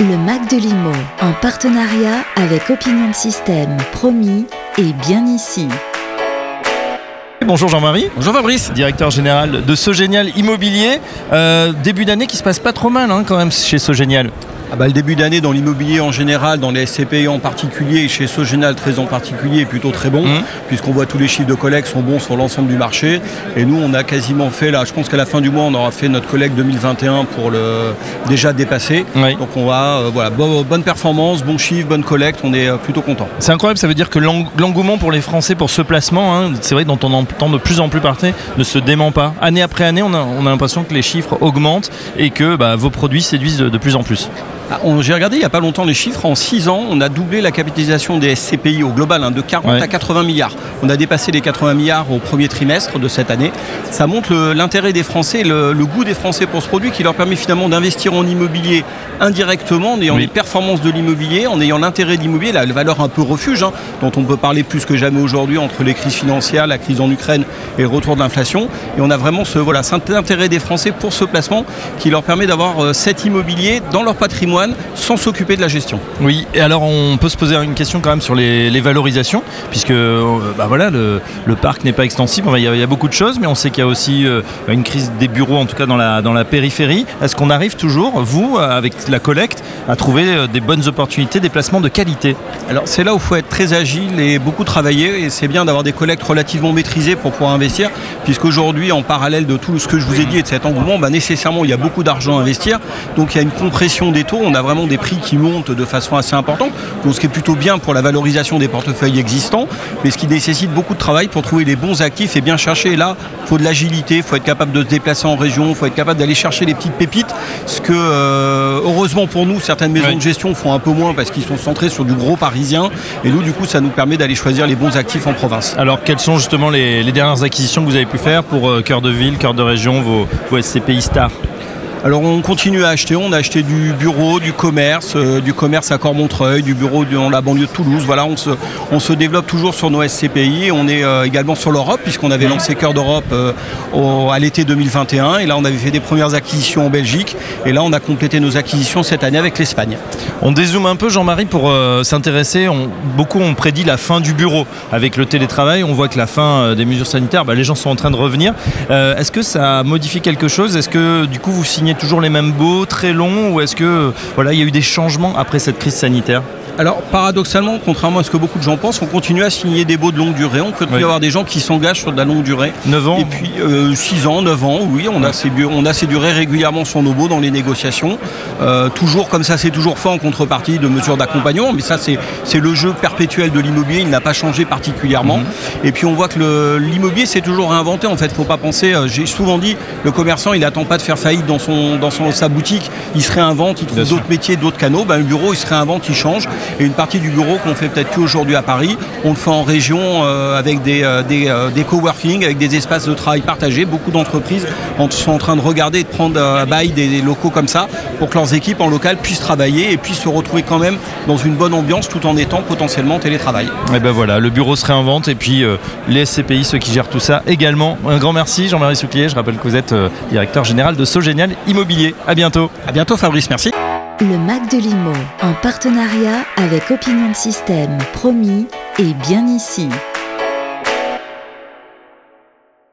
Le Mac de Limo, en partenariat avec Opinion System, promis et bien ici. Bonjour Jean-Marie. Bonjour Fabrice. Directeur général de Sogénial Immobilier. Euh, début d'année qui se passe pas trop mal hein, quand même chez Sogénial. Ah bah, le début d'année dans l'immobilier en général, dans les SCPI en particulier, et chez Sogénal très en particulier, est plutôt très bon, Mhm. puisqu'on voit tous les chiffres de collecte sont bons sur l'ensemble du marché. Et nous, on a quasiment fait, là, je pense qu'à la fin du mois, on aura fait notre collecte 2021 pour le déjà dépasser. Oui. Donc on va, euh, voilà, bo- bonne performance, bon chiffre, bonne collecte, on est euh, plutôt content. C'est incroyable, ça veut dire que l'eng- l'engouement pour les Français pour ce placement, hein, c'est vrai dont on entend de plus en plus parler, ne se dément pas. Année après année, on a, on a l'impression que les chiffres augmentent et que bah, vos produits séduisent de, de plus en plus. Ah, J'ai regardé il n'y a pas longtemps les chiffres. En 6 ans, on a doublé la capitalisation des SCPI au global hein, de 40 Ouais. à 80 milliards. On a dépassé les 80 milliards au premier trimestre de cette année. Ça montre l'intérêt des Français, le, le goût des Français pour ce produit qui leur permet finalement d'investir en immobilier indirectement en ayant Oui. les performances de l'immobilier, en ayant l'intérêt de l'immobilier, la valeur un peu refuge, hein, dont on peut parler plus que jamais aujourd'hui entre les crises financières, la crise en Ukraine et le retour de l'inflation. Et on a vraiment ce voilà, cet intérêt des Français pour ce placement qui leur permet d'avoir euh, cet immobilier dans leur patrimoine sans s'occuper de la gestion. Oui, et alors on peut se poser une question quand même sur les, les valorisations, puisque euh, bah voilà, le, le parc n'est pas extensible, il y, a, il y a beaucoup de choses, mais on sait qu'il y a aussi euh, une crise des bureaux, en tout cas dans la, dans la périphérie. Est-ce qu'on arrive toujours, vous, euh, avec la collecte, à trouver des bonnes opportunités, des placements de qualité? Alors c'est là où il faut être très agile et beaucoup travailler et c'est bien d'avoir des collectes relativement maîtrisées pour pouvoir investir puisqu'aujourd'hui en parallèle de tout ce que je vous ai dit et de cet engouement, bah, nécessairement il y a beaucoup d'argent à investir donc il y a une compression des taux, on a vraiment des prix qui montent de façon assez importante. Donc ce qui est plutôt bien pour la valorisation des portefeuilles existants mais ce qui nécessite beaucoup de travail pour trouver les bons actifs et bien chercher. Et là il faut de l'agilité, il faut être capable de se déplacer en région, il faut être capable d'aller chercher les petites pépites. Ce que euh, heureusement pour nous certaines maisons de gestion font un peu moins parce qu'ils sont centrés sur du gros parisien. Et nous, du coup, ça nous permet d'aller choisir les bons actifs en province. Alors quelles sont justement les, les dernières acquisitions que vous avez pu faire pour euh, cœur de ville, cœur de région, vos, vos SCPI stars? Alors, on continue à acheter. On a acheté du bureau, du commerce, euh, du commerce à Cormontreuil, du bureau dans la banlieue de Toulouse. Voilà, on se, on se développe toujours sur nos SCPI. On est euh, également sur l'Europe, puisqu'on avait lancé Cœur d'Europe euh, à l'été 2021. Et là, on avait fait des premières acquisitions en Belgique. Et là, on a complété nos acquisitions cette année avec l'Espagne. On dézoome un peu, Jean-Marie, pour s'intéresser. On- beaucoup ont prédit la fin du bureau. Avec le télétravail, on voit que la fin des mesures sanitaires, bah, les gens sont en train de revenir. Est-ce que ça modifie quelque chose? Est-ce que du coup vous signez toujours les mêmes baux, très longs Ou est-ce que euh, voilà, il y a eu des changements après cette crise sanitaire Alors, paradoxalement, contrairement à ce que beaucoup de gens pensent, on continue à signer des baux de longue durée. On continue Oui. à avoir des gens qui s'engagent sur de la longue durée. 9 ans Et puis 6 ans, 9 ans, oui, on a, ces, on a ces durées régulièrement sur nos baux dans les négociations. Euh, toujours comme ça, c'est toujours fait en contrepartie de mesures d'accompagnement, mais ça c'est le jeu perpétuel de l'immobilier, il n'a pas changé particulièrement. Et puis on voit que l'immobilier c'est toujours réinventé en fait, faut pas penser, euh, j'ai souvent dit, le commerçant il attend pas de faire faillite dans, son, dans son, sa boutique, il se réinvente, il trouve d'autres métiers, d'autres canaux, ben, le bureau il se réinvente, il change. Et une partie du bureau qu'on fait peut-être plus aujourd'hui à Paris, on le fait en région euh, avec des, euh, des, euh, des coworking, avec des espaces de travail partagés. Beaucoup d'entreprises en- sont en train de regarder et de prendre euh, à bail des, des locaux comme ça pour que leurs équipes en local puissent travailler et puissent se retrouver quand même dans une bonne ambiance tout en étant potentiellement en télétravail. Et ben voilà, le bureau se réinvente et puis les SCPI, ceux qui gèrent tout ça également. Un grand merci Jean-Marie Souclier, je rappelle que vous êtes directeur général de Sogénial Immobilier. À bientôt. À bientôt Fabrice, merci. Le Mac de Limo, en partenariat avec Opinion System, promis et bien ici.